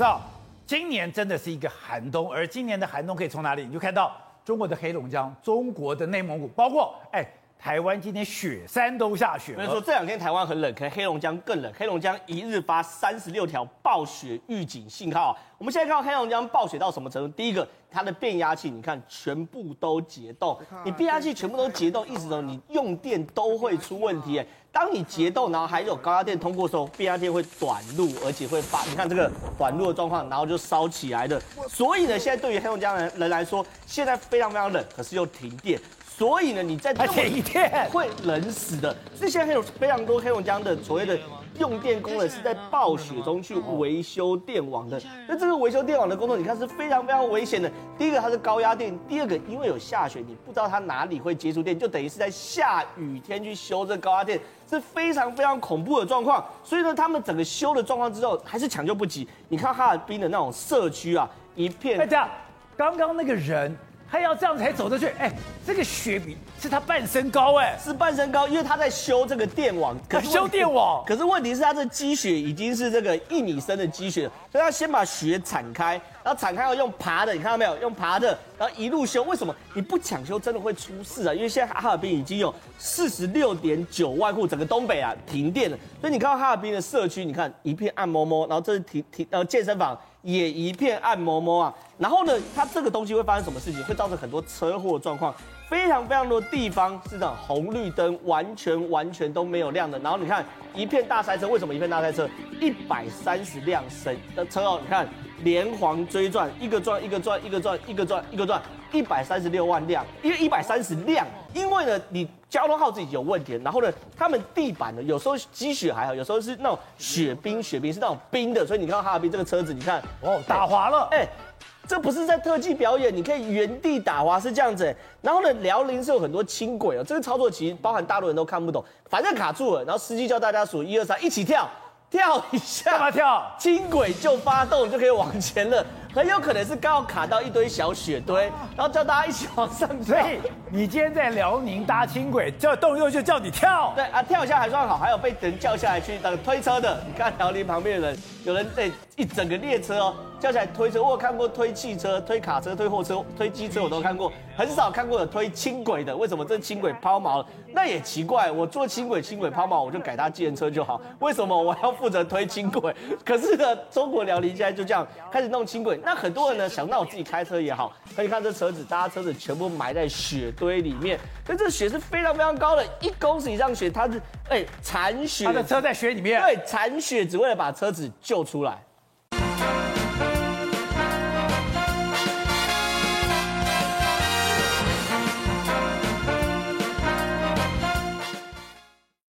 知道今年真的是一个寒冬，而今年的寒冬可以从哪里？你就看到中国的黑龙江、中国的内蒙古，包括哎。台湾今天雪山都下雪了，没错，这两天台湾很冷，可是黑龙江更冷。黑龙江一日发三十六条暴雪预警信号。我们现在看到黑龙江暴雪到什么程度？第一个，它的变压器，你看全部都结冻。你变压器全部都结冻，意思说你用电都会出问题。当你结冻，然后还有高压电通过的时候，变压电会短路，而且会发，你看这个短路的状况，然后就烧起来的。所以呢，现在对于黑龙江人人来说，现在非常非常冷，可是又停电。所以呢，你在前一天会冷死的。所以现在有非常多黑龙江的所谓的用电工人是在暴雪中去维修电网的。那这个维修电网的工作，你看是非常非常危险的。第一个它是高压电，第二个因为有下雪，你不知道它哪里会接触电，就等于是在下雨天去修这高压电，是非常非常恐怖的状况。所以呢，他们整个修的状况之后还是抢救不及。你看哈尔滨的那种社区啊，一片。哎，这样，刚刚那个人。他要这样才走得去，哎，这个雪比是他半身高，哎，是半身高，因为他在修这个电网，可 是修电网，可是问题是他这积雪已经是这个一米深的积雪，所以他先把雪铲开，然后铲开要用爬的，你看到没有？用爬的，然后一路修，为什么？你不抢修真的会出事啊？因为现在哈尔滨已经有四十六点九万户，整个东北啊停电了，所以你看到哈尔滨的社区，你看一片暗摸摸，然后这是停停呃健身房。也一片暗摸摸啊，然后呢，它这个东西会发生什么事情？会造成很多车祸状况，非常非常多地方是这样，红绿灯完全完全都没有亮的。然后你看一片大塞车，为什么一片大塞车？一百三十辆神的车哦，你看连环追撞，一个撞一个撞一个撞一个撞一个撞，一百三十六万辆，因为一百三十辆，因为呢你。交通号自己有问题，然后呢，他们地板呢，有时候积雪还好，有时候是那种雪冰，雪冰是那种冰的，所以你看到哈尔滨这个车子，你看哦，打滑了，哎，这不是在特技表演，你可以原地打滑是这样子。然后呢，辽宁是有很多轻轨哦，这个操作其实包含大陆人都看不懂，反正卡住了，然后司机叫大家数一二三，一起跳，跳一下，干嘛跳？轻轨就发动就可以往前了。很有可能是刚好卡到一堆小雪堆，然后叫大家一起往上跳。所以你今天在辽宁搭轻轨，叫动又就叫你跳。对啊，跳一下还算好，还有被人叫下来去当推车的。你看辽宁旁边的人，有人在一整个列车哦，叫起来推车。我有看过推汽车、推卡车、推货车、推机车，我都看过，很少看过有推轻轨的。为什么这轻轨抛锚了？那也奇怪，我坐轻轨，轻轨抛锚，我就改搭计程车就好。为什么我要负责推轻轨？可是呢，中国辽宁现在就这样开始弄轻轨。那很多人呢想，到我自己开车也好。可以看这车子，大家车子全部埋在雪堆里面，所以这雪是非常非常高的，一公尺以上雪，它是哎铲雪，他的车在雪里面，对，铲雪只为了把车子救出来。